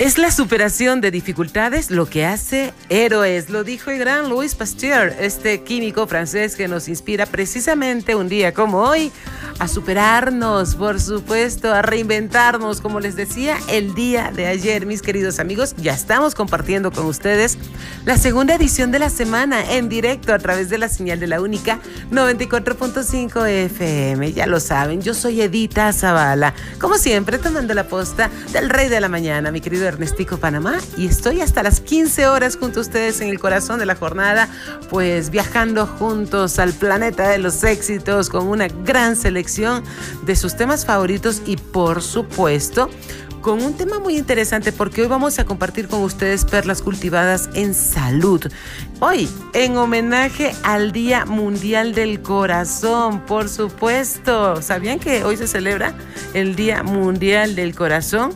Es la superación de dificultades lo que hace héroes, lo dijo el gran Louis Pasteur, este químico francés que nos inspira precisamente un día como hoy a superarnos, por supuesto, a reinventarnos, como les decía el día de ayer, mis queridos amigos, ya estamos compartiendo con ustedes la segunda edición de la semana en directo a través de la señal de la única 94.5 FM, ya lo saben, yo soy Edita Zavala, como siempre tomando la posta del rey de la mañana, mi querido Ernestico Panamá y estoy hasta las 15 horas junto a ustedes en el corazón de la jornada, pues viajando juntos al planeta de los éxitos con una gran selección de sus temas favoritos y por supuesto con un tema muy interesante porque hoy vamos a compartir con ustedes perlas cultivadas en salud. Hoy, en homenaje al Día Mundial del Corazón, por supuesto. ¿Sabían que hoy se celebra el Día Mundial del Corazón?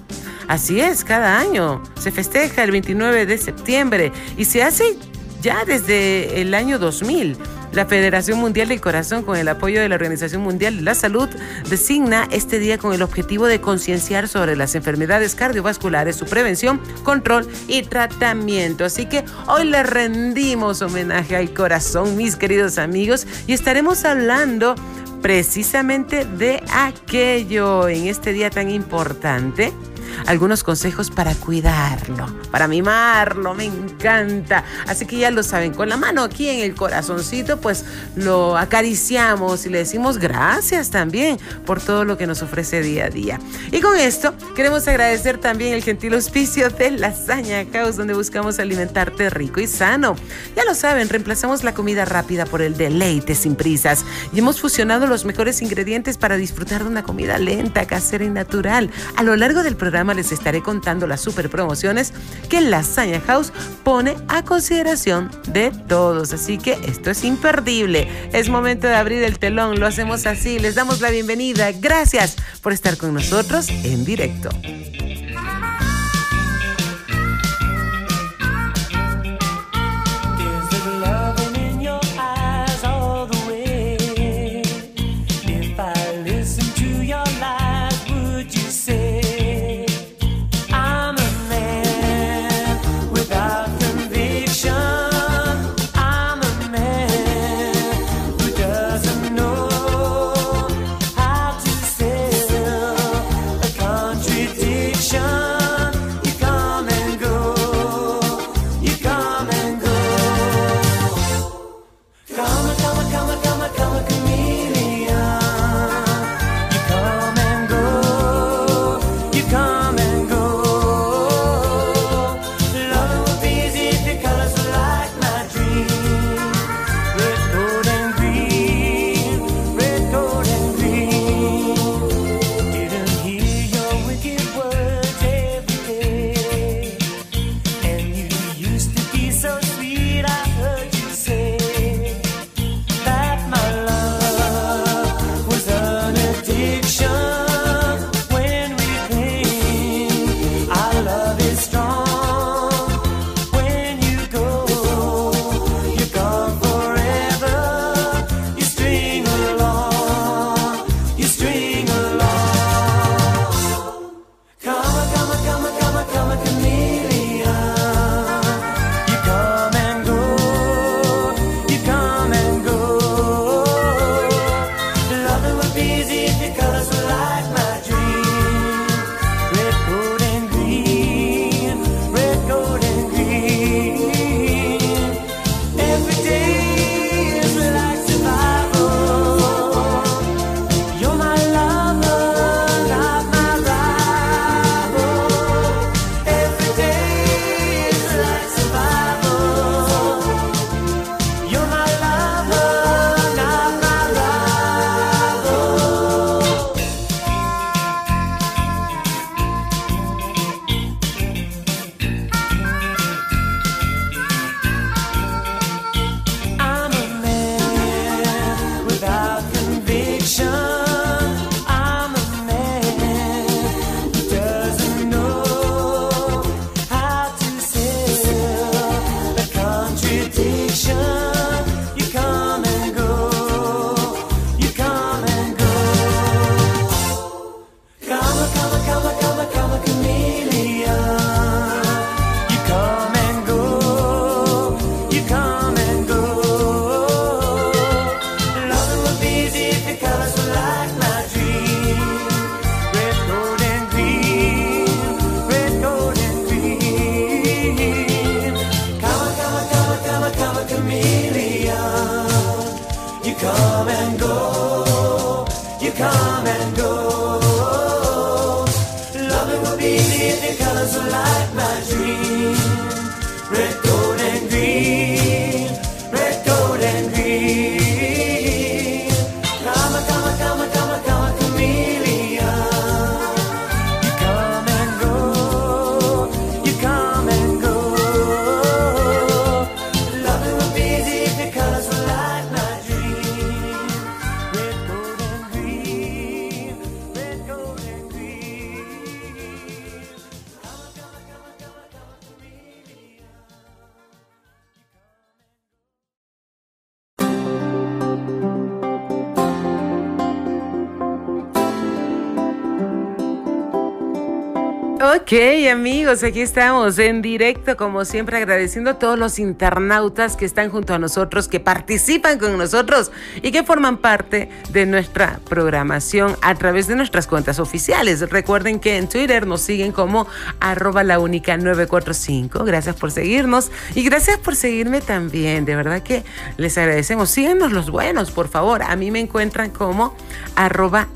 Así es, cada año se festeja el 29 de septiembre y se hace ya desde el año 2000. La Federación Mundial del Corazón, con el apoyo de la Organización Mundial de la Salud, designa este día con el objetivo de concienciar sobre las enfermedades cardiovasculares, su prevención, control y tratamiento. Así que hoy le rendimos homenaje al corazón, mis queridos amigos, y estaremos hablando precisamente de aquello en este día tan importante algunos consejos para cuidarlo, para mimarlo, me encanta. Así que ya lo saben, con la mano aquí en el corazoncito, pues lo acariciamos y le decimos gracias también por todo lo que nos ofrece día a día. Y con esto queremos agradecer también el gentil auspicio de Lasaña Caos, donde buscamos alimentarte rico y sano. Ya lo saben, reemplazamos la comida rápida por el deleite sin prisas y hemos fusionado los mejores ingredientes para disfrutar de una comida lenta, casera y natural. A lo largo del programa les estaré contando las super promociones que Lasaña House pone a consideración de todos. Así que esto es imperdible. Es momento de abrir el telón. Lo hacemos así. Les damos la bienvenida. Gracias por estar con nosotros en directo. Ok, amigos, aquí estamos en directo, como siempre, agradeciendo a todos los internautas que están junto a nosotros, que participan con nosotros y que forman parte de nuestra programación a través de nuestras cuentas oficiales. Recuerden que en Twitter nos siguen como arroba la única 945. Gracias por seguirnos y gracias por seguirme también. De verdad que les agradecemos. Síganos los buenos, por favor. A mí me encuentran como arroba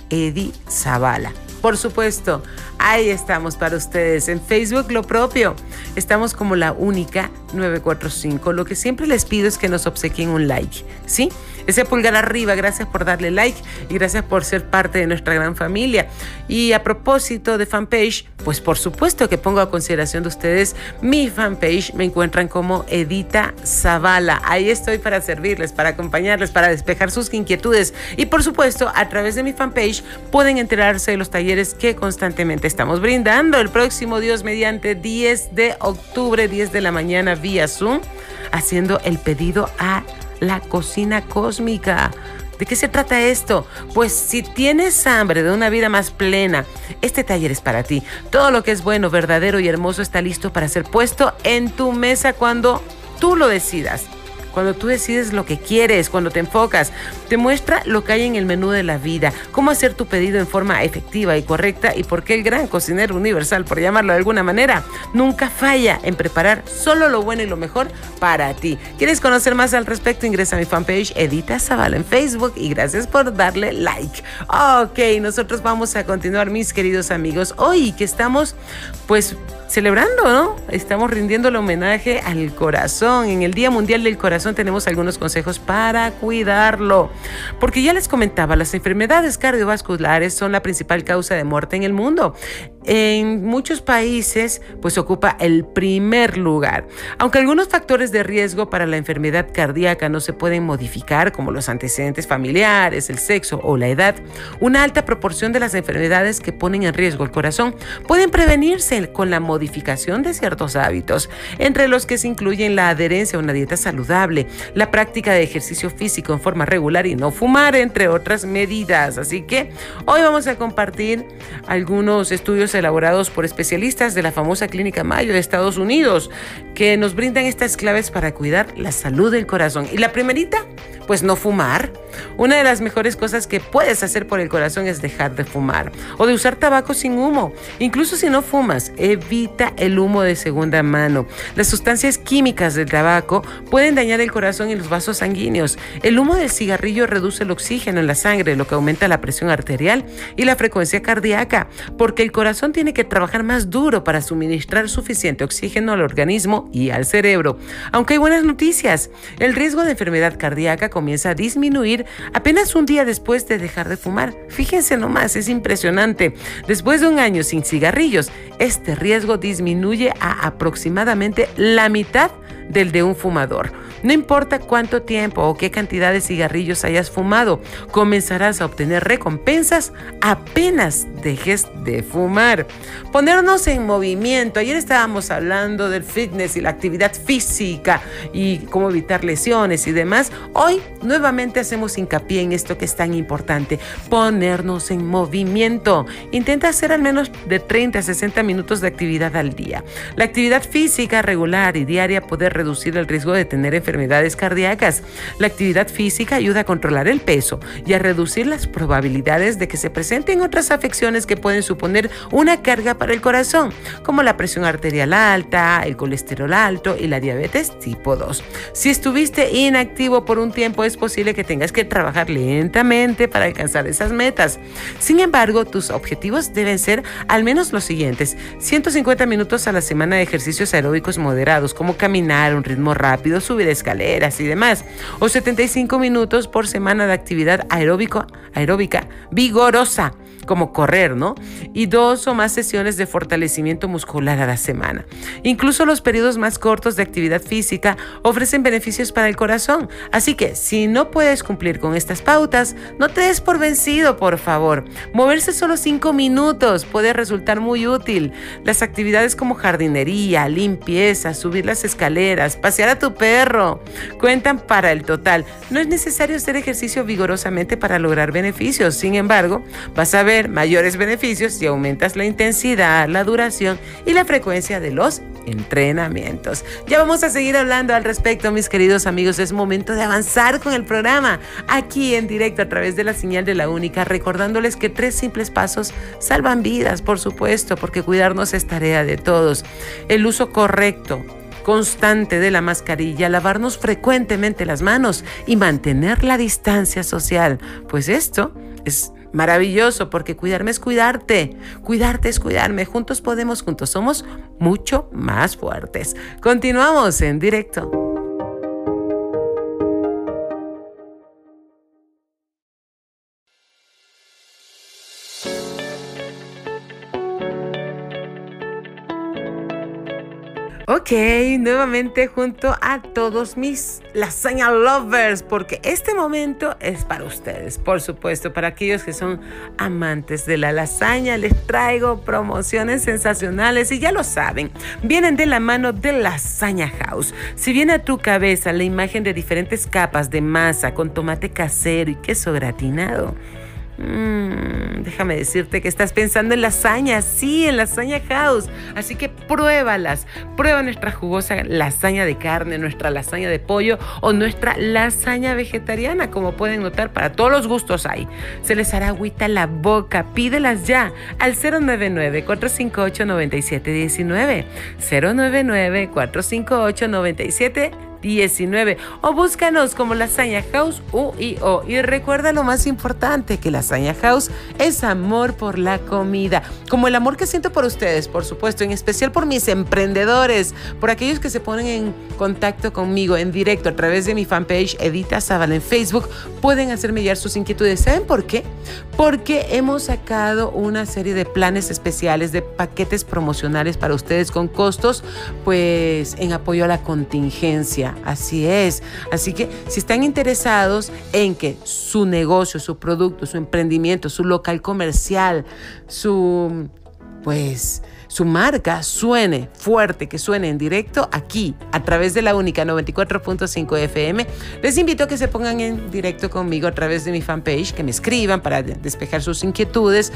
Zavala. Por supuesto, ahí estamos para ustedes. En Facebook lo propio. Estamos como la única 945. Lo que siempre les pido es que nos obsequien un like, ¿sí? Ese pulgar arriba, gracias por darle like y gracias por ser parte de nuestra gran familia. Y a propósito de fanpage, pues por supuesto que pongo a consideración de ustedes mi fanpage. Me encuentran como Edita Zavala. Ahí estoy para servirles, para acompañarles, para despejar sus inquietudes. Y por supuesto, a través de mi fanpage pueden enterarse de los talleres que constantemente estamos brindando. El próximo Dios mediante 10 de octubre, 10 de la mañana vía Zoom, haciendo el pedido a la cocina cósmica. ¿De qué se trata esto? Pues si tienes hambre de una vida más plena, este taller es para ti. Todo lo que es bueno, verdadero y hermoso está listo para ser puesto en tu mesa cuando tú lo decidas cuando tú decides lo que quieres, cuando te enfocas, te muestra lo que hay en el menú de la vida, cómo hacer tu pedido en forma efectiva y correcta y por qué el gran cocinero universal, por llamarlo de alguna manera, nunca falla en preparar solo lo bueno y lo mejor para ti. ¿Quieres conocer más al respecto? Ingresa a mi fanpage Edita Zavala en Facebook y gracias por darle like. Ok, nosotros vamos a continuar, mis queridos amigos, hoy que estamos pues celebrando, ¿no? Estamos rindiendo el homenaje al corazón. En el Día Mundial del Corazón tenemos algunos consejos para cuidarlo. Porque ya les comentaba, las enfermedades cardiovasculares son la principal causa de muerte en el mundo. En muchos países, pues ocupa el primer lugar. Aunque algunos factores de riesgo para la enfermedad cardíaca no se pueden modificar, como los antecedentes familiares, el sexo o la edad, una alta proporción de las enfermedades que ponen en riesgo el corazón pueden prevenirse con la modificación de ciertos hábitos, entre los que se incluyen la adherencia a una dieta saludable, la práctica de ejercicio físico en forma regular y no fumar, entre otras medidas. Así que hoy vamos a compartir algunos estudios elaborados por especialistas de la famosa Clínica Mayo de Estados Unidos que nos brindan estas claves para cuidar la salud del corazón. Y la primerita, pues no fumar. Una de las mejores cosas que puedes hacer por el corazón es dejar de fumar o de usar tabaco sin humo. Incluso si no fumas, evita el humo de segunda mano. Las sustancias químicas del tabaco pueden dañar el corazón y los vasos sanguíneos. El humo del cigarrillo reduce el oxígeno en la sangre, lo que aumenta la presión arterial y la frecuencia cardíaca, porque el corazón tiene que trabajar más duro para suministrar suficiente oxígeno al organismo y al cerebro. Aunque hay buenas noticias, el riesgo de enfermedad cardíaca comienza a disminuir apenas un día después de dejar de fumar. Fíjense nomás, es impresionante. Después de un año sin cigarrillos, este riesgo disminuye a aproximadamente la mitad del de un fumador. No importa cuánto tiempo o qué cantidad de cigarrillos hayas fumado, comenzarás a obtener recompensas apenas dejes de fumar. Ponernos en movimiento. Ayer estábamos hablando del fitness y la actividad física y cómo evitar lesiones y demás. Hoy nuevamente hacemos hincapié en esto que es tan importante, ponernos en movimiento. Intenta hacer al menos de 30 a 60 minutos de actividad al día. La actividad física regular y diaria puede reducir el riesgo de tener enfermedades cardíacas. La actividad física ayuda a controlar el peso y a reducir las probabilidades de que se presenten otras afecciones que pueden suponer una carga para el corazón, como la presión arterial alta, el colesterol alto y la diabetes tipo 2. Si estuviste inactivo por un tiempo, es posible que tengas que trabajar lentamente para alcanzar esas metas. Sin embargo, tus objetivos deben ser al menos los siguientes. 150 minutos a la semana de ejercicios aeróbicos moderados, como caminar, un ritmo rápido, subir escaleras y demás. O 75 minutos por semana de actividad aeróbico, aeróbica vigorosa como correr, ¿no? Y dos o más sesiones de fortalecimiento muscular a la semana. Incluso los periodos más cortos de actividad física ofrecen beneficios para el corazón. Así que si no puedes cumplir con estas pautas, no te des por vencido, por favor. Moverse solo cinco minutos puede resultar muy útil. Las actividades como jardinería, limpieza, subir las escaleras, pasear a tu perro, cuentan para el total. No es necesario hacer ejercicio vigorosamente para lograr beneficios. Sin embargo, vas a ver mayores beneficios si aumentas la intensidad, la duración y la frecuencia de los entrenamientos. Ya vamos a seguir hablando al respecto, mis queridos amigos. Es momento de avanzar con el programa aquí en directo a través de la señal de la única, recordándoles que tres simples pasos salvan vidas, por supuesto, porque cuidarnos es tarea de todos. El uso correcto constante de la mascarilla, lavarnos frecuentemente las manos y mantener la distancia social, pues esto es Maravilloso, porque cuidarme es cuidarte. Cuidarte es cuidarme. Juntos podemos, juntos somos mucho más fuertes. Continuamos en directo. Ok, nuevamente junto a todos mis lasaña lovers, porque este momento es para ustedes, por supuesto, para aquellos que son amantes de la lasaña, les traigo promociones sensacionales y ya lo saben, vienen de la mano de Lasaña House. Si viene a tu cabeza la imagen de diferentes capas de masa con tomate casero y queso gratinado, Mm, déjame decirte que estás pensando en lasaña, sí, en lasaña house. Así que pruébalas. Prueba nuestra jugosa lasaña de carne, nuestra lasaña de pollo o nuestra lasaña vegetariana. Como pueden notar, para todos los gustos hay. Se les hará agüita la boca. Pídelas ya al 099-458-9719. 099-458-9719. 19 o búscanos como Lasaña House UIO. Y recuerda lo más importante, que Lasaña House es amor por la comida, como el amor que siento por ustedes, por supuesto, en especial por mis emprendedores, por aquellos que se ponen en contacto conmigo en directo a través de mi fanpage Edita Zavala en Facebook, pueden hacerme llegar sus inquietudes. ¿Saben por qué? Porque hemos sacado una serie de planes especiales, de paquetes promocionales para ustedes con costos, pues en apoyo a la contingencia así es. Así que si están interesados en que su negocio, su producto, su emprendimiento, su local comercial, su, pues, su marca suene fuerte, que suene en directo aquí a través de la única 94.5 FM, les invito a que se pongan en directo conmigo a través de mi fanpage, que me escriban para despejar sus inquietudes,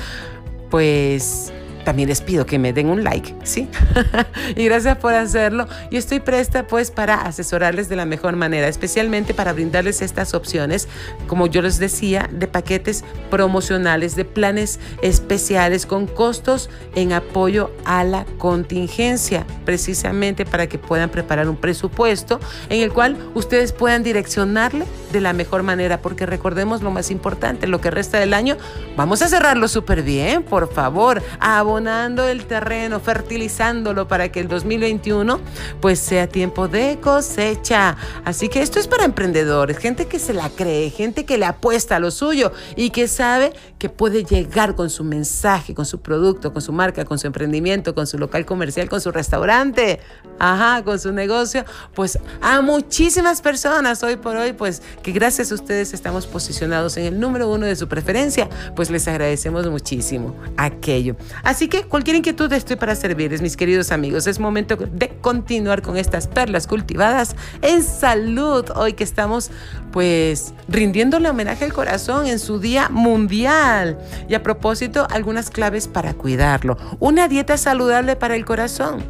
pues también les pido que me den un like, ¿sí? y gracias por hacerlo. Y estoy presta pues para asesorarles de la mejor manera, especialmente para brindarles estas opciones, como yo les decía, de paquetes promocionales, de planes especiales con costos en apoyo a la contingencia, precisamente para que puedan preparar un presupuesto en el cual ustedes puedan direccionarle de la mejor manera, porque recordemos lo más importante, lo que resta del año, vamos a cerrarlo súper bien, por favor. A abonando el terreno, fertilizándolo para que el 2021 pues sea tiempo de cosecha. Así que esto es para emprendedores, gente que se la cree, gente que le apuesta a lo suyo y que sabe que puede llegar con su mensaje, con su producto, con su marca, con su emprendimiento, con su local comercial, con su restaurante, ajá, con su negocio, pues a muchísimas personas hoy por hoy, pues que gracias a ustedes estamos posicionados en el número uno de su preferencia, pues les agradecemos muchísimo aquello. Así Así que cualquier inquietud estoy para servirles, mis queridos amigos. Es momento de continuar con estas perlas cultivadas en salud. Hoy que estamos pues rindiéndole homenaje al corazón en su día mundial. Y a propósito, algunas claves para cuidarlo. Una dieta saludable para el corazón.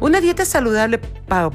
Una dieta saludable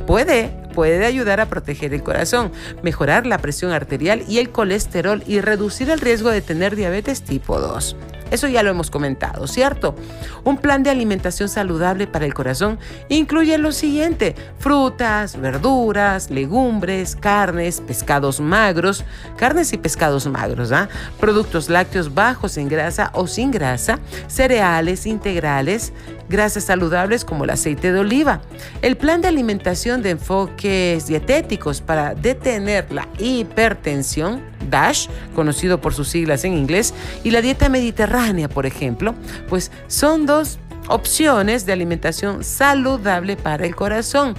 puede puede ayudar a proteger el corazón, mejorar la presión arterial y el colesterol y reducir el riesgo de tener diabetes tipo 2. Eso ya lo hemos comentado, ¿cierto? Un plan de alimentación saludable para el corazón incluye lo siguiente, frutas, verduras, legumbres, carnes, pescados magros, carnes y pescados magros, ¿ah? productos lácteos bajos en grasa o sin grasa, cereales integrales, grasas saludables como el aceite de oliva. El plan de alimentación de enfoques dietéticos para detener la hipertensión, DASH, conocido por sus siglas en inglés, y la dieta mediterránea, por ejemplo, pues son dos opciones de alimentación saludable para el corazón.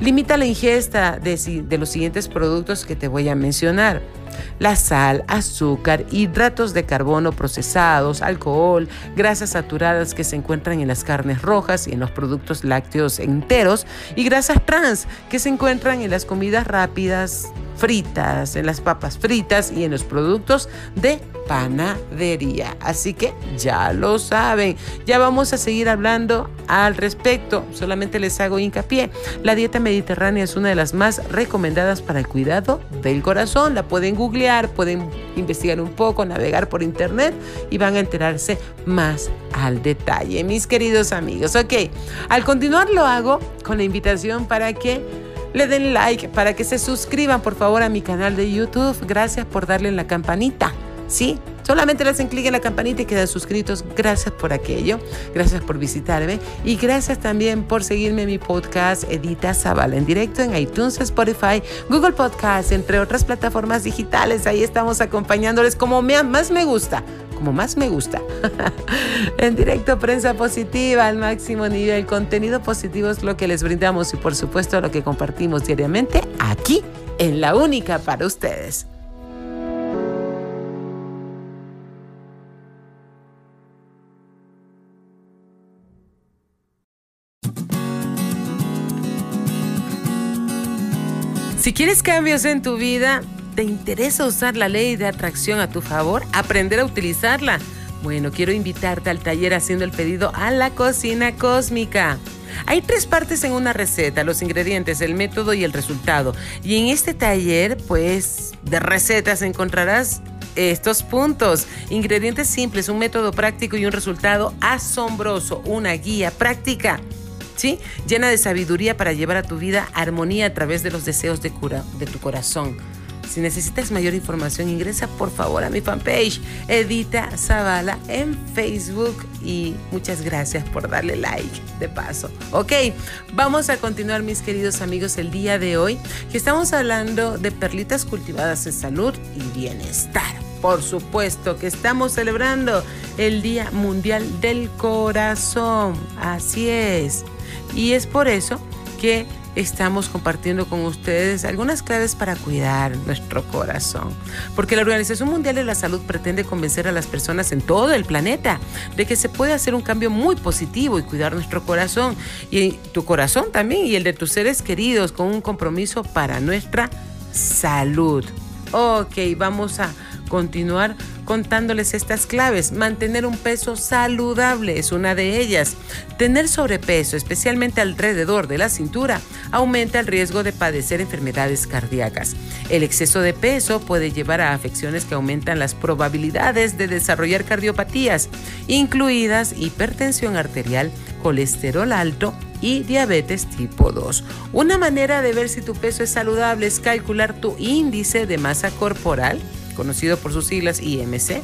Limita la ingesta de, de los siguientes productos que te voy a mencionar la sal, azúcar, hidratos de carbono procesados, alcohol, grasas saturadas que se encuentran en las carnes rojas y en los productos lácteos enteros y grasas trans que se encuentran en las comidas rápidas, fritas, en las papas fritas y en los productos de panadería. Así que ya lo saben. Ya vamos a seguir hablando al respecto. Solamente les hago hincapié. La dieta mediterránea es una de las más recomendadas para el cuidado del corazón. La pueden googlear, pueden investigar un poco, navegar por internet y van a enterarse más al detalle. Mis queridos amigos. Ok, al continuar lo hago con la invitación para que le den like, para que se suscriban por favor a mi canal de YouTube. Gracias por darle en la campanita. ¿Sí? Solamente le hacen clic en la campanita y quedan suscritos. Gracias por aquello. Gracias por visitarme. Y gracias también por seguirme en mi podcast Edita Zavala en directo en iTunes, Spotify, Google Podcast, entre otras plataformas digitales. Ahí estamos acompañándoles como más me gusta como más me gusta. en directo, prensa positiva al máximo nivel. Contenido positivo es lo que les brindamos y por supuesto lo que compartimos diariamente aquí en La Única para ustedes. Si quieres cambios en tu vida, ¿Te interesa usar la ley de atracción a tu favor? ¿Aprender a utilizarla? Bueno, quiero invitarte al taller haciendo el pedido a la cocina cósmica. Hay tres partes en una receta, los ingredientes, el método y el resultado. Y en este taller, pues, de recetas encontrarás estos puntos. Ingredientes simples, un método práctico y un resultado asombroso, una guía práctica. ¿Sí? Llena de sabiduría para llevar a tu vida armonía a través de los deseos de, cura, de tu corazón. Si necesitas mayor información, ingresa por favor a mi fanpage, Edita Zavala, en Facebook. Y muchas gracias por darle like de paso. Ok, vamos a continuar, mis queridos amigos, el día de hoy, que estamos hablando de perlitas cultivadas en salud y bienestar. Por supuesto que estamos celebrando el Día Mundial del Corazón. Así es. Y es por eso que estamos compartiendo con ustedes algunas claves para cuidar nuestro corazón. Porque la Organización Mundial de la Salud pretende convencer a las personas en todo el planeta de que se puede hacer un cambio muy positivo y cuidar nuestro corazón y tu corazón también y el de tus seres queridos con un compromiso para nuestra salud. Ok, vamos a continuar contándoles estas claves. Mantener un peso saludable es una de ellas. Tener sobrepeso, especialmente alrededor de la cintura, aumenta el riesgo de padecer enfermedades cardíacas. El exceso de peso puede llevar a afecciones que aumentan las probabilidades de desarrollar cardiopatías, incluidas hipertensión arterial, colesterol alto, y diabetes tipo 2. Una manera de ver si tu peso es saludable es calcular tu índice de masa corporal conocido por sus siglas IMC,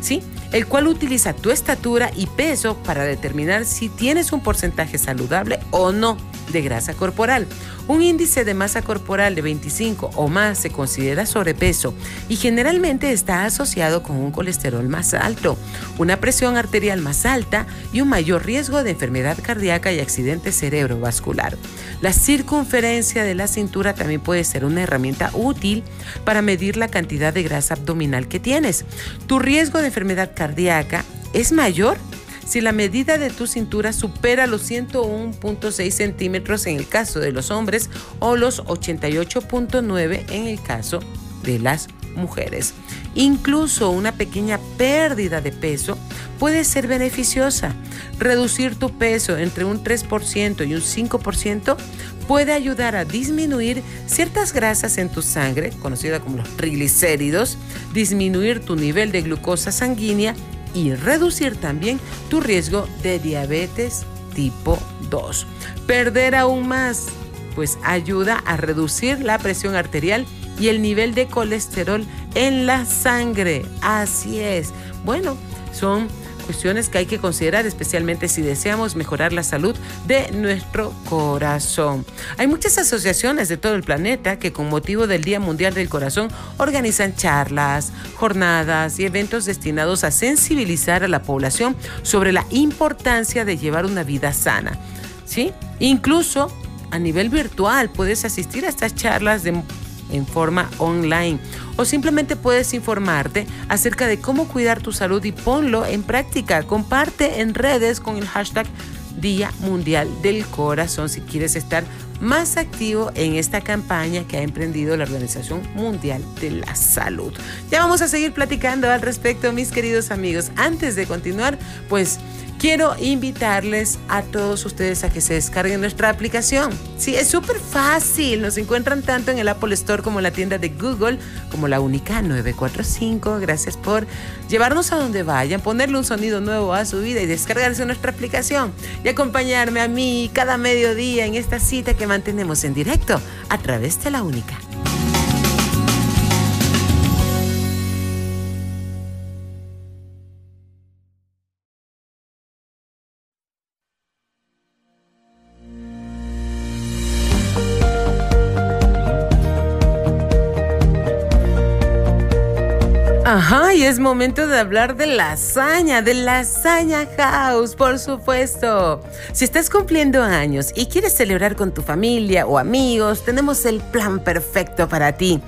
¿sí? El cual utiliza tu estatura y peso para determinar si tienes un porcentaje saludable o no de grasa corporal. Un índice de masa corporal de 25 o más se considera sobrepeso y generalmente está asociado con un colesterol más alto, una presión arterial más alta y un mayor riesgo de enfermedad cardíaca y accidente cerebrovascular. La circunferencia de la cintura también puede ser una herramienta útil para medir la cantidad de grasa abdominal que tienes. Tu riesgo de enfermedad cardíaca es mayor si la medida de tu cintura supera los 101.6 centímetros en el caso de los hombres o los 88.9 en el caso de las mujeres. Incluso una pequeña pérdida de peso puede ser beneficiosa. Reducir tu peso entre un 3% y un 5% puede ayudar a disminuir ciertas grasas en tu sangre, conocida como los triglicéridos, disminuir tu nivel de glucosa sanguínea y reducir también tu riesgo de diabetes tipo 2. Perder aún más, pues ayuda a reducir la presión arterial y el nivel de colesterol en la sangre. Así es. Bueno, son cuestiones que hay que considerar, especialmente si deseamos mejorar la salud de nuestro corazón. Hay muchas asociaciones de todo el planeta que con motivo del Día Mundial del Corazón organizan charlas, jornadas y eventos destinados a sensibilizar a la población sobre la importancia de llevar una vida sana. ¿Sí? Incluso a nivel virtual puedes asistir a estas charlas de en forma online o simplemente puedes informarte acerca de cómo cuidar tu salud y ponlo en práctica. Comparte en redes con el hashtag Día Mundial del Corazón si quieres estar más activo en esta campaña que ha emprendido la Organización Mundial de la Salud. Ya vamos a seguir platicando al respecto, mis queridos amigos. Antes de continuar, pues quiero invitarles a todos ustedes a que se descarguen nuestra aplicación. Sí, es súper fácil. Nos encuentran tanto en el Apple Store como en la tienda de Google, como la única 945. Gracias por llevarnos a donde vayan, ponerle un sonido nuevo a su vida y descargarse nuestra aplicación y acompañarme a mí cada mediodía en esta cita que mantenemos en directo a través de la única. Es momento de hablar de lasaña, de lasaña house, por supuesto. Si estás cumpliendo años y quieres celebrar con tu familia o amigos, tenemos el plan perfecto para ti.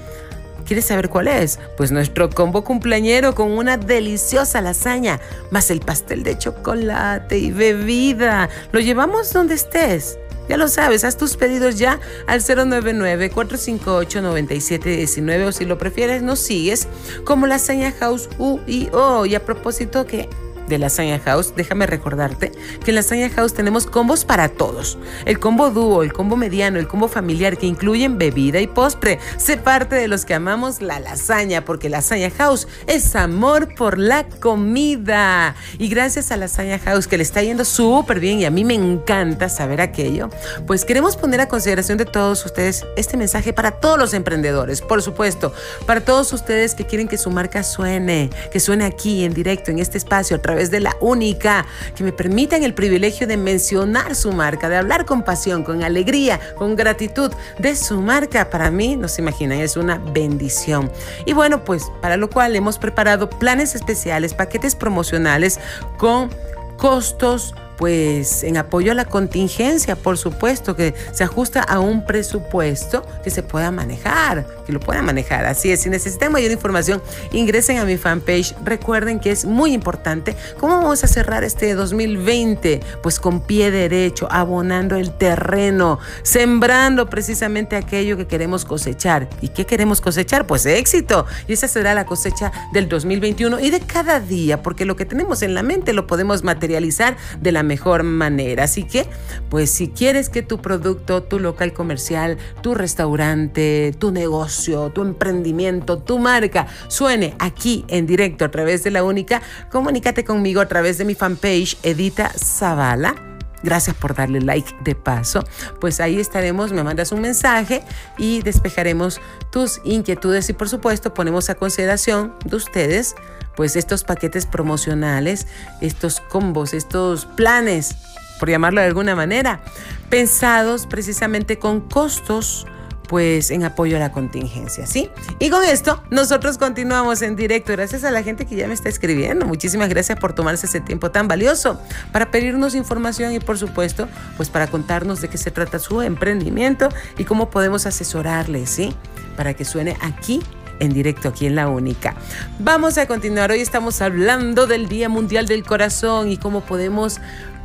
¿Quieres saber cuál es? Pues nuestro combo cumpleañero con una deliciosa lasaña, más el pastel de chocolate y bebida. Lo llevamos donde estés. Ya lo sabes, haz tus pedidos ya al 099-458-9719 o si lo prefieres nos sigues como Lasaña House UIO. Y a propósito que de Lasaña House, déjame recordarte que en Lasaña House tenemos combos para todos. El combo dúo, el combo mediano, el combo familiar que incluyen bebida y postre. Sé parte de los que amamos la lasaña porque Lasaña House es amor por la comida. Y gracias a Lasaña House que le está yendo súper bien y a mí me encanta saber aquello, pues queremos poner a consideración de todos ustedes este mensaje para todos los emprendedores, por supuesto, para todos ustedes que quieren que su marca suene, que suene aquí en directo, en este espacio, a través de la única, que me permitan el privilegio de mencionar su marca, de hablar con pasión, con alegría, con gratitud de su marca. Para mí, no se imaginan, es una bendición. Y bueno, pues para lo cual hemos preparado planes especiales, paquetes promocionales con costos pues en apoyo a la contingencia, por supuesto, que se ajusta a un presupuesto que se pueda manejar, que lo pueda manejar. Así es, si necesitan mayor información, ingresen a mi fanpage. Recuerden que es muy importante. ¿Cómo vamos a cerrar este 2020? Pues con pie derecho, abonando el terreno, sembrando precisamente aquello que queremos cosechar. ¿Y qué queremos cosechar? Pues éxito. Y esa será la cosecha del 2021 y de cada día, porque lo que tenemos en la mente lo podemos materializar de la mejor manera. Así que, pues si quieres que tu producto, tu local comercial, tu restaurante, tu negocio, tu emprendimiento, tu marca suene aquí en directo a través de la única, comunícate conmigo a través de mi fanpage Edita Zavala. Gracias por darle like de paso. Pues ahí estaremos, me mandas un mensaje y despejaremos tus inquietudes y por supuesto ponemos a consideración de ustedes pues estos paquetes promocionales, estos combos, estos planes, por llamarlo de alguna manera, pensados precisamente con costos pues en apoyo a la contingencia, ¿sí? Y con esto nosotros continuamos en directo, gracias a la gente que ya me está escribiendo. Muchísimas gracias por tomarse ese tiempo tan valioso para pedirnos información y por supuesto, pues para contarnos de qué se trata su emprendimiento y cómo podemos asesorarle, ¿sí? Para que suene aquí en directo aquí en La Única. Vamos a continuar. Hoy estamos hablando del Día Mundial del Corazón y cómo podemos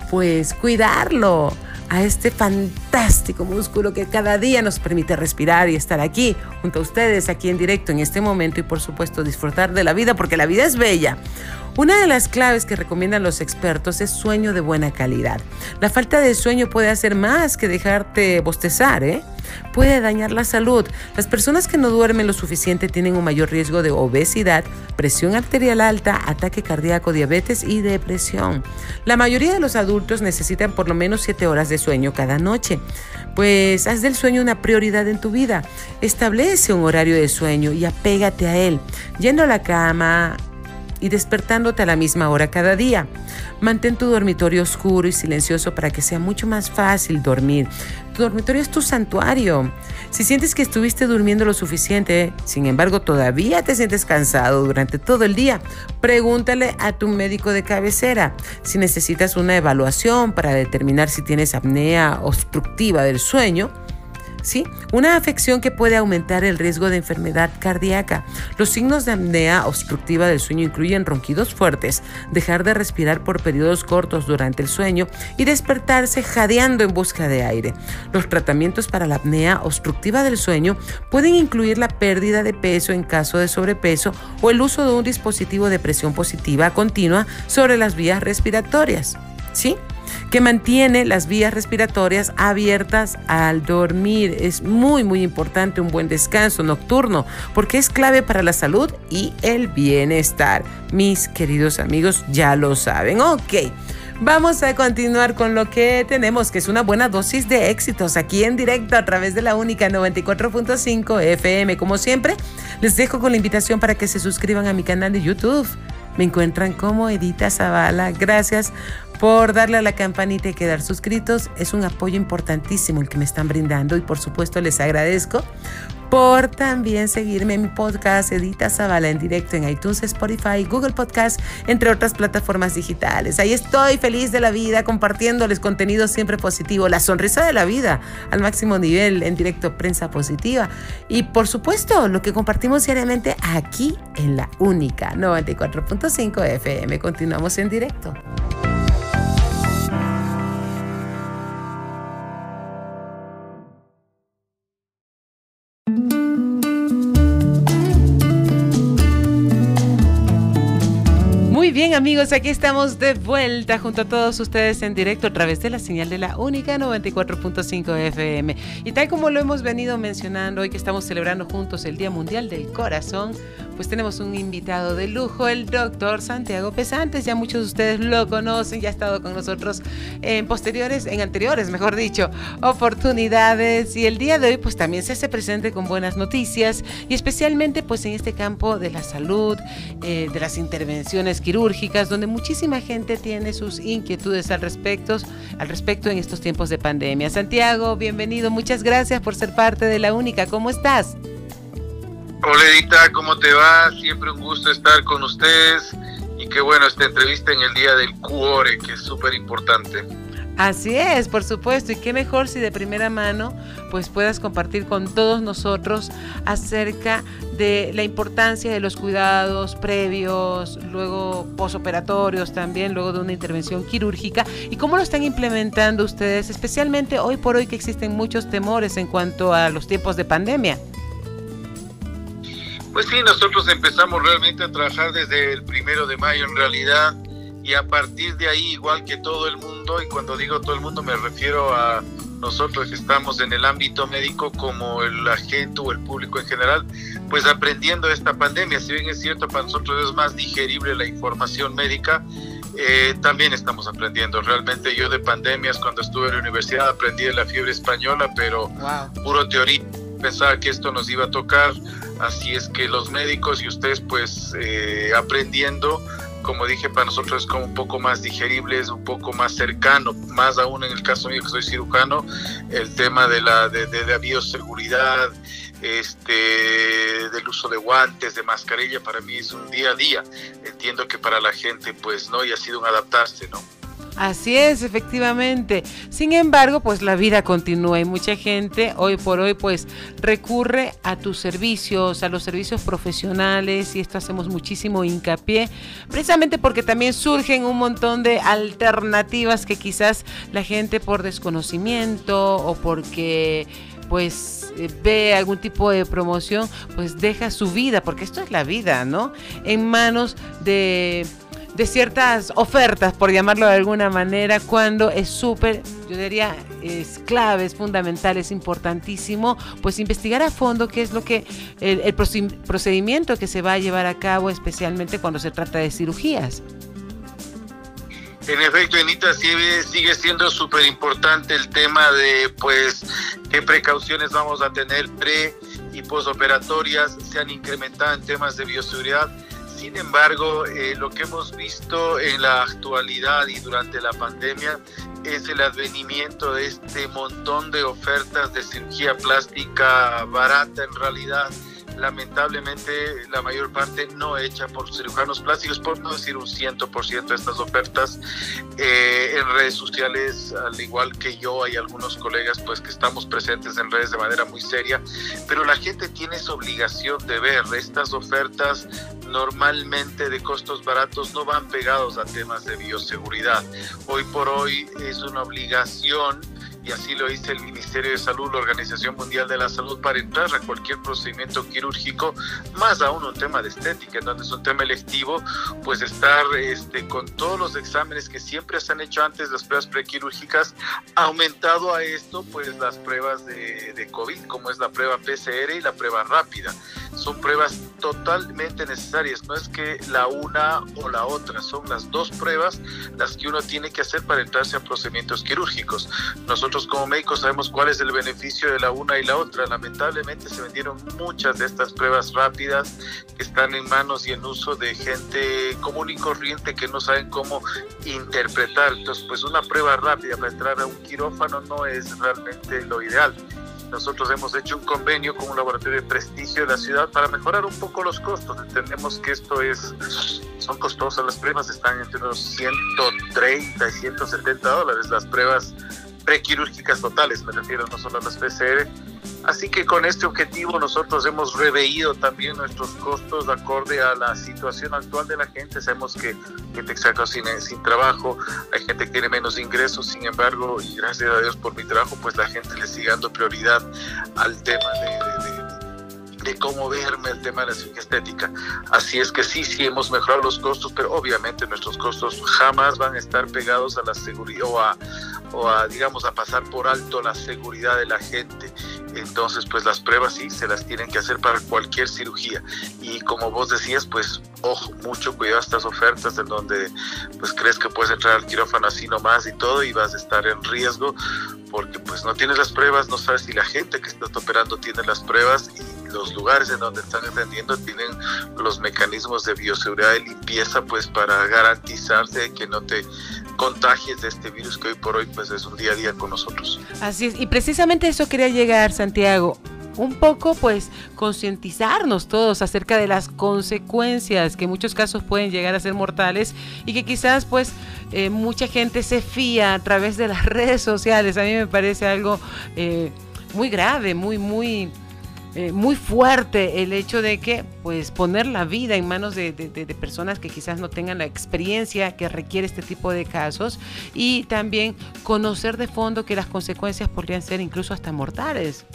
pues cuidarlo a este fantástico músculo que cada día nos permite respirar y estar aquí junto a ustedes, aquí en directo en este momento y por supuesto disfrutar de la vida porque la vida es bella. Una de las claves que recomiendan los expertos es sueño de buena calidad. La falta de sueño puede hacer más que dejarte bostezar, ¿eh? puede dañar la salud. Las personas que no duermen lo suficiente tienen un mayor riesgo de obesidad, presión arterial alta, ataque cardíaco, diabetes y depresión. La mayoría de los adultos necesitan por lo menos 7 horas de sueño cada noche. Pues haz del sueño una prioridad en tu vida. Establece un horario de sueño y apégate a él. Yendo a la cama, y despertándote a la misma hora cada día. Mantén tu dormitorio oscuro y silencioso para que sea mucho más fácil dormir. Tu dormitorio es tu santuario. Si sientes que estuviste durmiendo lo suficiente, sin embargo todavía te sientes cansado durante todo el día, pregúntale a tu médico de cabecera si necesitas una evaluación para determinar si tienes apnea obstructiva del sueño ¿sí? Una afección que puede aumentar el riesgo de enfermedad cardíaca. Los signos de apnea obstructiva del sueño incluyen ronquidos fuertes, dejar de respirar por periodos cortos durante el sueño y despertarse jadeando en busca de aire. Los tratamientos para la apnea obstructiva del sueño pueden incluir la pérdida de peso en caso de sobrepeso o el uso de un dispositivo de presión positiva continua sobre las vías respiratorias. ¿Sí? Que mantiene las vías respiratorias abiertas al dormir. Es muy, muy importante un buen descanso nocturno porque es clave para la salud y el bienestar. Mis queridos amigos ya lo saben. Ok. Vamos a continuar con lo que tenemos, que es una buena dosis de éxitos aquí en directo a través de la única 94.5 FM. Como siempre, les dejo con la invitación para que se suscriban a mi canal de YouTube. Me encuentran como Edita Zavala. Gracias por darle a la campanita y quedar suscritos. Es un apoyo importantísimo el que me están brindando y por supuesto les agradezco por también seguirme en mi podcast Edita Zavala en directo en iTunes, Spotify, Google Podcast, entre otras plataformas digitales. Ahí estoy feliz de la vida compartiéndoles contenido siempre positivo, la sonrisa de la vida al máximo nivel en directo Prensa Positiva y por supuesto lo que compartimos diariamente aquí en la única 94.5 FM. Continuamos en directo. Amigos, aquí estamos de vuelta junto a todos ustedes en directo a través de la señal de la única 94.5 FM. Y tal como lo hemos venido mencionando hoy que estamos celebrando juntos el Día Mundial del Corazón, pues tenemos un invitado de lujo, el doctor Santiago Pesantes. Ya muchos de ustedes lo conocen, ya ha estado con nosotros en posteriores, en anteriores, mejor dicho, oportunidades. Y el día de hoy, pues también se hace presente con buenas noticias y especialmente, pues en este campo de la salud, eh, de las intervenciones quirúrgicas, donde muchísima gente tiene sus inquietudes al respecto, al respecto en estos tiempos de pandemia. Santiago, bienvenido, muchas gracias por ser parte de la única. ¿Cómo estás? Hola Edita, ¿cómo te va? Siempre un gusto estar con ustedes y qué bueno esta entrevista en el día del Cuore, que es súper importante. Así es, por supuesto, y qué mejor si de primera mano pues puedas compartir con todos nosotros acerca de la importancia de los cuidados previos, luego posoperatorios también, luego de una intervención quirúrgica y cómo lo están implementando ustedes, especialmente hoy por hoy que existen muchos temores en cuanto a los tiempos de pandemia. Pues sí, nosotros empezamos realmente a trabajar desde el primero de mayo en realidad y a partir de ahí, igual que todo el mundo, y cuando digo todo el mundo me refiero a nosotros que estamos en el ámbito médico como el agente o el público en general, pues aprendiendo esta pandemia, si bien es cierto para nosotros es más digerible la información médica, eh, también estamos aprendiendo. Realmente yo de pandemias cuando estuve en la universidad aprendí de la fiebre española, pero puro teoría, pensaba que esto nos iba a tocar Así es que los médicos y ustedes pues eh, aprendiendo, como dije, para nosotros es como un poco más digerible, es un poco más cercano, más aún en el caso mío que soy cirujano, el tema de la, de, de la bioseguridad, este, del uso de guantes, de mascarilla, para mí es un día a día. Entiendo que para la gente pues no, y ha sido un adaptarse, ¿no? Así es, efectivamente. Sin embargo, pues la vida continúa y mucha gente hoy por hoy pues recurre a tus servicios, a los servicios profesionales y esto hacemos muchísimo hincapié, precisamente porque también surgen un montón de alternativas que quizás la gente por desconocimiento o porque pues eh, ve algún tipo de promoción, pues deja su vida, porque esto es la vida, ¿no? En manos de de ciertas ofertas, por llamarlo de alguna manera, cuando es súper, yo diría, es clave, es fundamental, es importantísimo, pues investigar a fondo qué es lo que, el, el procedimiento que se va a llevar a cabo, especialmente cuando se trata de cirugías. En efecto, Anita, sigue siendo súper importante el tema de, pues, qué precauciones vamos a tener pre y posoperatorias, se han incrementado en temas de bioseguridad sin embargo, eh, lo que hemos visto en la actualidad y durante la pandemia es el advenimiento de este montón de ofertas de cirugía plástica barata en realidad lamentablemente la mayor parte no hecha por cirujanos plásticos, por no decir un 100% de estas ofertas eh, en redes sociales, al igual que yo, hay algunos colegas pues que estamos presentes en redes de manera muy seria, pero la gente tiene esa obligación de ver estas ofertas normalmente de costos baratos no van pegados a temas de bioseguridad. Hoy por hoy es una obligación y así lo dice el Ministerio de Salud, la Organización Mundial de la Salud, para entrar a cualquier procedimiento quirúrgico, más aún un tema de estética, en donde es un tema electivo, pues estar este, con todos los exámenes que siempre se han hecho antes, las pruebas prequirúrgicas, aumentado a esto, pues las pruebas de, de COVID, como es la prueba PCR y la prueba rápida. Son pruebas totalmente necesarias, no es que la una o la otra, son las dos pruebas las que uno tiene que hacer para entrarse a procedimientos quirúrgicos. Nosotros nosotros como médicos sabemos cuál es el beneficio de la una y la otra. Lamentablemente se vendieron muchas de estas pruebas rápidas que están en manos y en uso de gente común y corriente que no saben cómo interpretar. Entonces, pues una prueba rápida para entrar a un quirófano no es realmente lo ideal. Nosotros hemos hecho un convenio con un laboratorio de prestigio de la ciudad para mejorar un poco los costos. Entendemos que esto es, son costosas las pruebas, están entre unos 130 y 170 dólares las pruebas prequirúrgicas totales, me refiero no solo a las PCR. Así que con este objetivo nosotros hemos reveído también nuestros costos de acorde a la situación actual de la gente. Sabemos que gente que se ha sin, sin trabajo, hay gente que tiene menos ingresos, sin embargo, y gracias a Dios por mi trabajo, pues la gente le sigue dando prioridad al tema de, de de cómo verme el tema de la cirugía estética. Así es que sí, sí hemos mejorado los costos, pero obviamente nuestros costos jamás van a estar pegados a la seguridad o a, o a, digamos, a pasar por alto la seguridad de la gente. Entonces, pues las pruebas sí se las tienen que hacer para cualquier cirugía. Y como vos decías, pues ojo, mucho cuidado a estas ofertas en donde pues crees que puedes entrar al quirófano así nomás y todo y vas a estar en riesgo porque pues no tienes las pruebas, no sabes si la gente que está operando tiene las pruebas y los lugares en donde están atendiendo tienen los mecanismos de bioseguridad y limpieza pues para garantizarse que no te contagies de este virus que hoy por hoy pues es un día a día con nosotros. Así es, y precisamente eso quería llegar Santiago un poco pues concientizarnos todos acerca de las consecuencias que en muchos casos pueden llegar a ser mortales y que quizás pues eh, mucha gente se fía a través de las redes sociales. A mí me parece algo eh, muy grave, muy, muy eh, muy fuerte el hecho de que pues poner la vida en manos de, personas que quizás no tengan la experiencia que requiere este tipo de casos y también conocer de fondo que las consecuencias podrían ser incluso hasta mortales.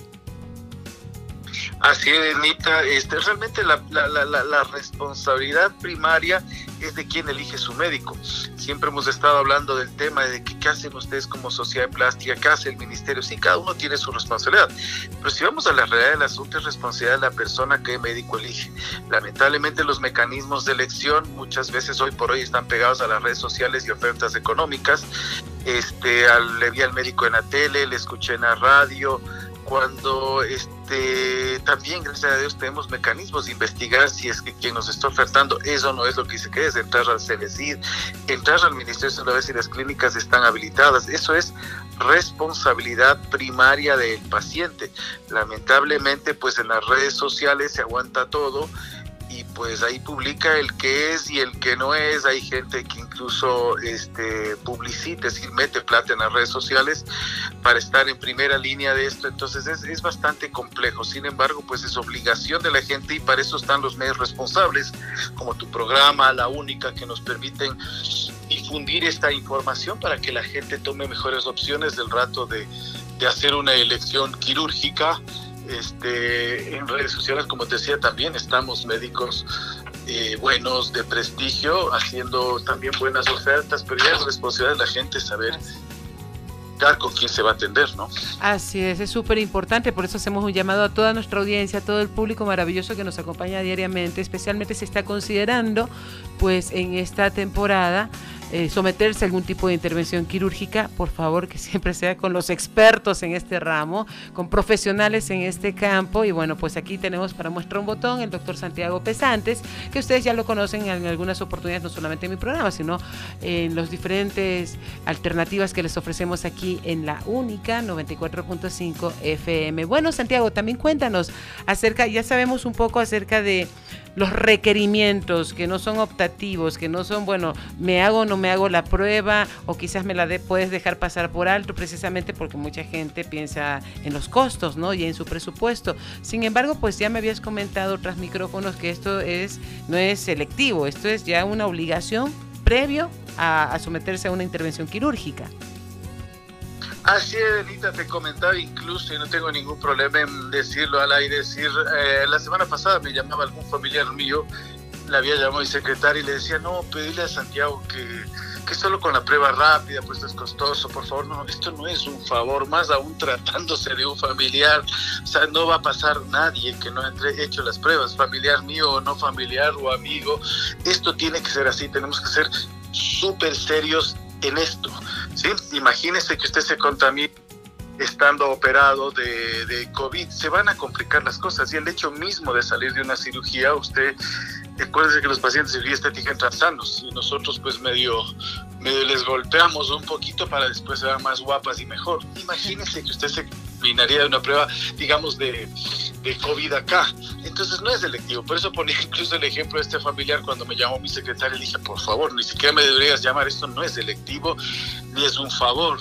Así es, Nita. Este, realmente la, responsabilidad primaria es de quien elige su médico. Siempre hemos estado hablando del tema de que, qué hacen ustedes como sociedad de plástica, qué hace el ministerio. Sí, cada uno tiene su responsabilidad. Pero si vamos a la realidad del asunto, es responsabilidad de la persona que el médico elige. Lamentablemente los mecanismos de elección muchas veces hoy por hoy están pegados a las redes sociales y ofertas económicas. Este, le vi al médico en la tele, le escuché en la radio, cuando este también gracias a Dios tenemos mecanismos de investigar si es que quien nos está ofertando eso no es lo que dice que es entrar al CENESID, entrar al Ministerio de Salud y las clínicas están habilitadas, eso es responsabilidad primaria del paciente. Lamentablemente pues en las redes sociales se aguanta todo y pues ahí publica el que es y el que no es. Hay gente que incluso este, publicita, es decir, mete plata en las redes sociales para estar en primera línea de esto. Entonces es, es bastante complejo. Sin embargo, pues es obligación de la gente y para eso están los medios responsables, como tu programa, la única que nos permiten difundir esta información para que la gente tome mejores opciones del rato de, de hacer una elección quirúrgica este, en redes sociales, como te decía, también estamos médicos eh, buenos, de prestigio, haciendo también buenas ofertas, pero ya es responsabilidad de la gente saber con quién se va a atender, ¿no? Así es, es súper importante, por eso hacemos un llamado a toda nuestra audiencia, a todo el público maravilloso que nos acompaña diariamente, especialmente se está considerando, pues en esta temporada, eh, someterse a algún tipo de intervención quirúrgica, por favor que siempre sea con los expertos en este ramo, con profesionales en este campo. Y bueno, pues aquí tenemos para muestra un botón el doctor Santiago Pesantes, que ustedes ya lo conocen en algunas oportunidades, no solamente en mi programa, sino en las diferentes alternativas que les ofrecemos aquí en la única 94.5 FM. Bueno, Santiago, también cuéntanos acerca, ya sabemos un poco acerca de los requerimientos que no son optativos, que no son, bueno, me hago no me hago la prueba o quizás me la de, puedes dejar pasar por alto precisamente porque mucha gente piensa en los costos, ¿no? Y en su presupuesto. Sin embargo, pues ya me habías comentado tras micrófonos que esto es no es selectivo, esto es ya una obligación previo a, someterse a una intervención quirúrgica. Así es, te comentaba incluso, y no tengo ningún problema en decirlo al aire, decir, eh, la semana pasada me llamaba algún familiar mío, le había llamado mi secretario y le decía, no, pedirle a Santiago que, que solo con la prueba rápida, pues es costoso, por favor, no, esto no es un favor, más aún tratándose de un familiar, o sea, no va a pasar nadie que no entre hecho las pruebas, familiar mío o no familiar o amigo, esto tiene que ser así, tenemos que ser súper serios en esto. ¿sí? Imagínese que usted se contamine estando operado de, de, COVID, se van a complicar las cosas. Y el hecho mismo de salir de una cirugía, usted, recuerde que los pacientes de cirugía estética entran sanos y nosotros pues medio, medio les golpeamos un poquito para después ser más guapas y mejor. Imagínese que usted se terminaría de una prueba, digamos, de, COVID acá. Entonces no es selectivo. Por eso ponía incluso el ejemplo de este familiar cuando me llamó mi secretaria y dije, por favor, ni siquiera me deberías llamar, esto no es selectivo, ni es un favor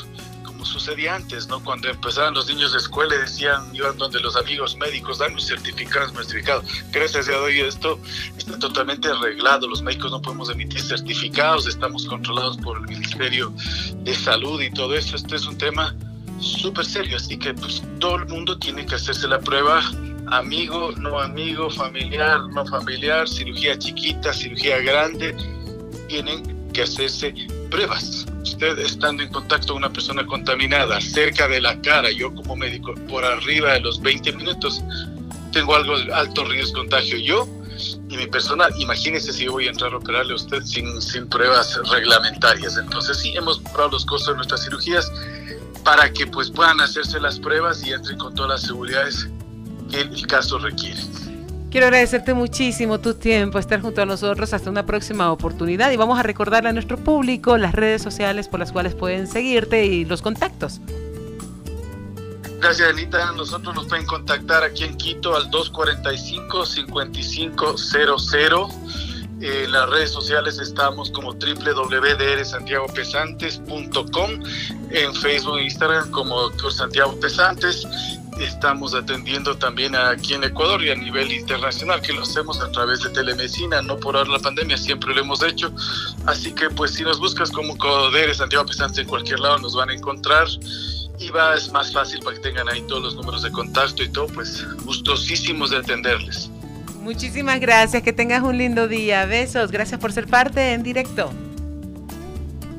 sucedía antes, ¿no? Cuando empezaban los niños de escuela y decían, iban donde los amigos médicos, dan un certificado, un certificado. Gracias a Dios esto está totalmente arreglado, los médicos no podemos emitir certificados, estamos controlados por el Ministerio de Salud y todo eso. Este es un tema súper serio, así que pues todo el mundo tiene que hacerse la prueba amigo, no amigo, familiar, no familiar, cirugía chiquita, cirugía grande, tienen que hacerse pruebas. Usted estando en contacto con una persona contaminada cerca de la cara, yo como médico, por arriba de los 20 minutos, tengo algo alto riesgo de contagio yo y mi persona, imagínese si yo voy a entrar a operarle a usted sin, sin pruebas reglamentarias. Entonces sí, hemos probado los costos de nuestras cirugías para que pues puedan hacerse las pruebas y entren con todas las seguridades que el caso requiere. Quiero agradecerte muchísimo tu tiempo, estar junto a nosotros hasta una próxima oportunidad y vamos a recordarle a nuestro público las redes sociales por las cuales pueden seguirte y los contactos. Gracias, Anita. Nosotros nos pueden contactar aquí en Quito al 245-5500. En las redes sociales estamos como www.drsantiagopesantes.com, en Facebook e Instagram como Doctor Santiago Pesantes estamos atendiendo también aquí en Ecuador y a nivel internacional, que lo hacemos a través de telemedicina, no por ahora la pandemia, siempre lo hemos hecho. Así que pues si nos buscas como Coderes Santiago Pesantes en cualquier lado nos van a encontrar y va, es más fácil para que tengan ahí todos los números de contacto y todo, pues gustosísimos de atenderles. Muchísimas gracias, que tengas un lindo día, besos, gracias por ser parte en directo.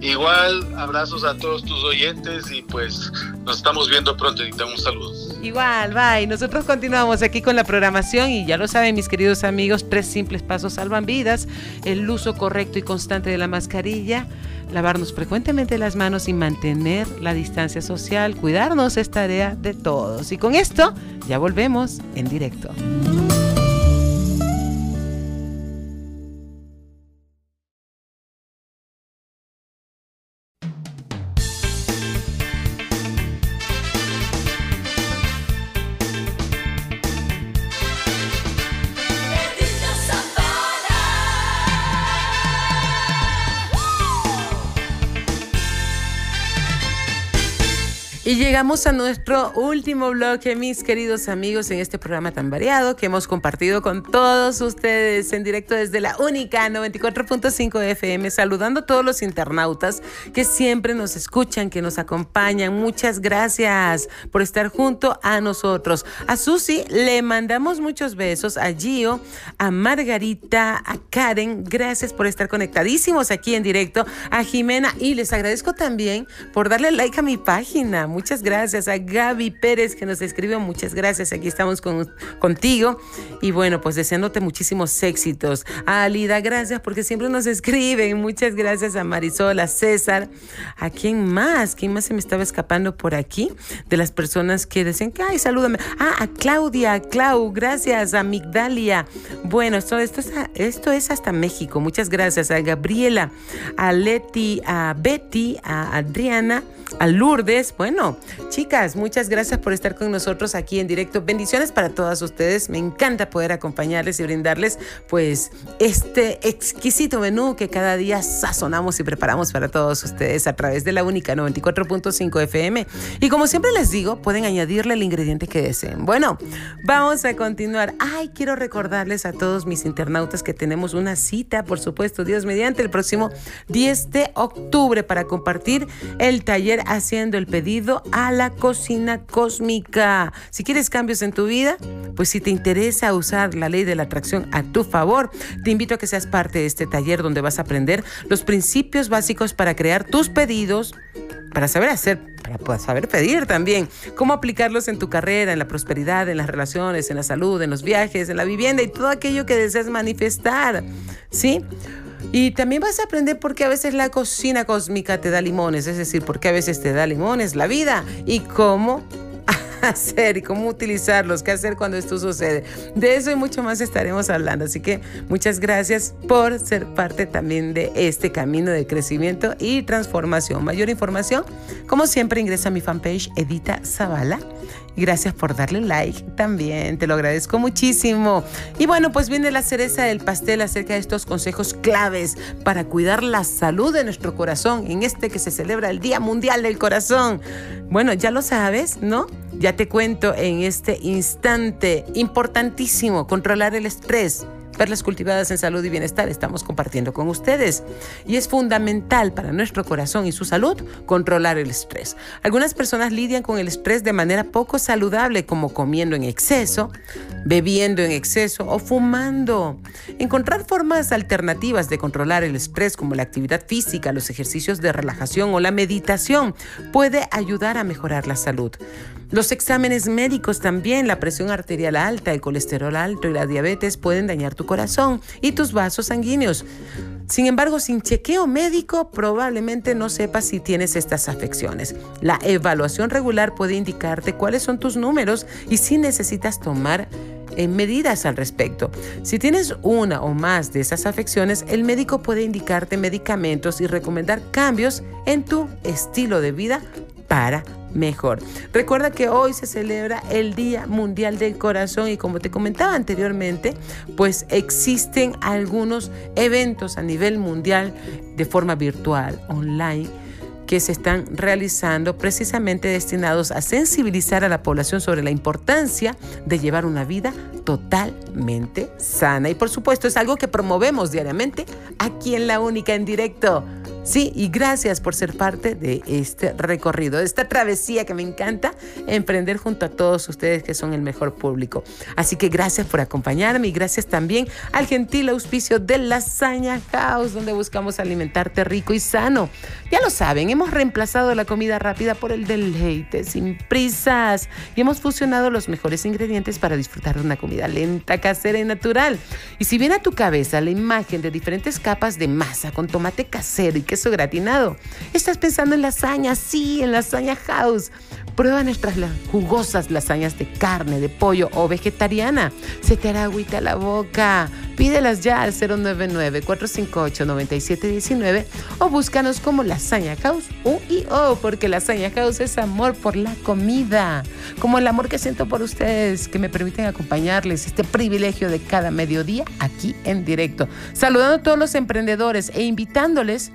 Igual, abrazos a todos tus oyentes y pues nos estamos viendo pronto te un saludo. Igual, bye. Nosotros continuamos aquí con la programación y ya lo saben mis queridos amigos, tres simples pasos salvan vidas, el uso correcto y constante de la mascarilla, lavarnos frecuentemente las manos y mantener la distancia social, cuidarnos es tarea de todos. Y con esto ya volvemos en directo. Llegamos a nuestro último bloque, mis queridos amigos, en este programa tan variado que hemos compartido con todos ustedes en directo desde la única 94.5 FM, saludando a todos los internautas que siempre nos escuchan, que nos acompañan. Muchas gracias por estar junto a nosotros. A Susi le mandamos muchos besos, a Gio, a Margarita, a Karen, gracias por estar conectadísimos aquí en directo, a Jimena y les agradezco también por darle like a mi página gracias a Gaby Pérez que nos escribió. Muchas gracias. Aquí estamos con, contigo. Y bueno, pues deseándote muchísimos éxitos. A Alida, gracias porque siempre nos escriben. Muchas gracias a Marisol, a César. ¿A quién más? ¿Quién más se me estaba escapando por aquí? De las personas que decían que, ay, salúdame. Ah, a Claudia, Clau, gracias. A Migdalia. Bueno, esto, esto, es, esto es hasta México. Muchas gracias. A Gabriela, a Leti, a Betty, a Adriana a Lourdes. Bueno, chicas, muchas gracias por estar con nosotros aquí en directo. Bendiciones para todas ustedes. Me encanta poder acompañarles y brindarles pues este exquisito menú que cada día sazonamos y preparamos para todos ustedes a través de la única 94.5 FM. Y como siempre les digo, pueden añadirle el ingrediente que deseen. Bueno, vamos a continuar. Ay, quiero recordarles a todos mis internautas que tenemos una cita, por supuesto, Dios mediante, el próximo 10 de octubre para compartir el taller haciendo el pedido a la cocina cósmica. Si quieres cambios en tu vida, pues si te interesa usar la ley de la atracción a tu favor, te invito a que seas parte de este taller donde vas a aprender los principios básicos para crear tus pedidos para saber hacer, para saber pedir también, cómo aplicarlos en tu carrera, en la prosperidad, en las relaciones, en la salud, en los viajes, en la vivienda y todo aquello que deseas manifestar. ¿Sí? Y también vas a aprender por qué a veces la cocina cósmica te da limones, es decir, por qué a veces te da limones la vida y cómo hacer y cómo utilizarlos, qué hacer cuando esto sucede. De eso y mucho más estaremos hablando. Así que muchas gracias por ser parte también de este camino de crecimiento y transformación. Mayor información, como siempre, ingresa a mi fanpage Edita Zavala Gracias por darle like también, te lo agradezco muchísimo. Y bueno, pues viene la cereza del pastel acerca de estos consejos claves para cuidar la salud de nuestro corazón en este que se celebra el Día Mundial del Corazón. Bueno, ya lo sabes, ¿no? Ya te cuento en este instante importantísimo, controlar el estrés perlas cultivadas en salud y bienestar estamos compartiendo con ustedes. Y es fundamental para nuestro corazón y su salud controlar el estrés. Algunas personas lidian con el estrés de manera poco saludable, como comiendo en exceso, bebiendo en exceso o fumando. Encontrar formas alternativas de controlar el estrés, como la actividad física, los ejercicios de relajación o la meditación, puede ayudar a mejorar la salud. Los exámenes médicos también, la presión arterial alta, el colesterol alto y la diabetes pueden dañar tu corazón y tus vasos sanguíneos. Sin embargo, sin chequeo médico probablemente no sepas si tienes estas afecciones. La evaluación regular puede indicarte cuáles son tus números y si necesitas tomar eh, medidas al respecto. Si tienes una o más de esas afecciones, el médico puede indicarte medicamentos y recomendar cambios en tu estilo de vida para mejor. Recuerda que hoy se celebra el Día Mundial del Corazón y como te comentaba anteriormente, pues existen algunos eventos a nivel mundial de forma virtual, online que se están realizando precisamente destinados a sensibilizar a la población sobre la importancia de llevar una vida totalmente sana. Y por supuesto es algo que promovemos diariamente aquí en La Única en directo. Sí, y gracias por ser parte de este recorrido, de esta travesía que me encanta emprender junto a todos ustedes que son el mejor público. Así que gracias por acompañarme y gracias también al gentil auspicio de Lasaña House, donde buscamos alimentarte rico y sano. Ya lo saben, hemos reemplazado la comida rápida por el deleite, sin prisas, y hemos fusionado los mejores ingredientes para disfrutar de una comida lenta, casera y natural. Y si viene a tu cabeza la imagen de diferentes capas de masa con tomate casero y que queso gratinado. ¿Estás pensando en lasaña? Sí, en lasaña house. Prueba nuestras jugosas lasañas de carne, de pollo o vegetariana. Se te hará agüita la boca. Pídelas ya al 099-458-9719 o búscanos como Lasaña House UIO, porque Lasaña House es amor por la comida. Como el amor que siento por ustedes, que me permiten acompañarles este privilegio de cada mediodía aquí en directo. Saludando a todos los emprendedores e invitándoles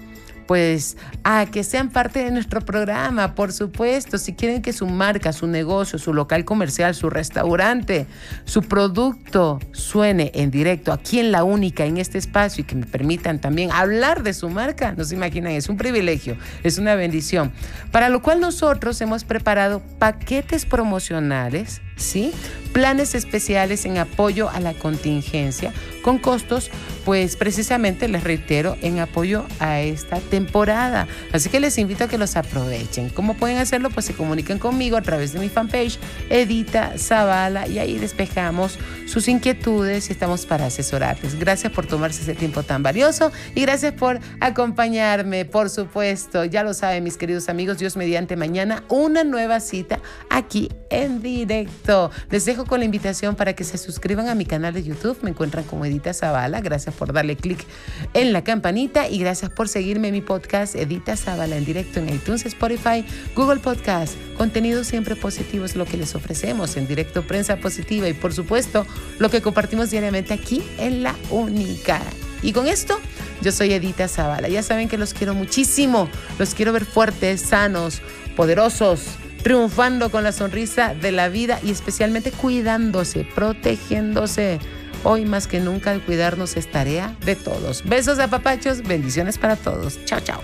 pues a que sean parte de nuestro programa, por supuesto. Si quieren que su marca, su negocio, su local comercial, su restaurante, su producto suene en directo aquí en La Única, en este espacio y que me permitan también hablar de su marca, no se imaginan, es un privilegio, es una bendición. Para lo cual nosotros hemos preparado paquetes promocionales ¿sí? Planes especiales en apoyo a la contingencia con costos, pues precisamente les reitero, en apoyo a esta temporada. Así que les invito a que los aprovechen. ¿Cómo pueden hacerlo? Pues se comuniquen conmigo a través de mi fanpage, Edita Zavala, y ahí despejamos sus inquietudes y estamos para asesorarles. Gracias por tomarse ese tiempo tan valioso y gracias por acompañarme, por supuesto. Ya lo saben, mis queridos amigos, Dios mediante mañana una nueva cita aquí en directo. Les dejo con la invitación para que se suscriban a mi canal de YouTube. Me encuentran como Edita Zavala. Por darle clic en la campanita y gracias por seguirme en mi podcast Edita Zavala en directo en iTunes, Spotify, Google Podcast. Contenido siempre positivo es lo que les ofrecemos en directo, prensa positiva y por supuesto lo que compartimos diariamente aquí en La Única. Y con esto, yo soy Edita Zavala. Ya saben que los quiero muchísimo. Los quiero ver fuertes, sanos, poderosos triunfando con la sonrisa de la vida y especialmente cuidándose, protegiéndose. Hoy más que nunca el cuidarnos es tarea de todos. Besos a papachos, bendiciones para todos. Chao, chao.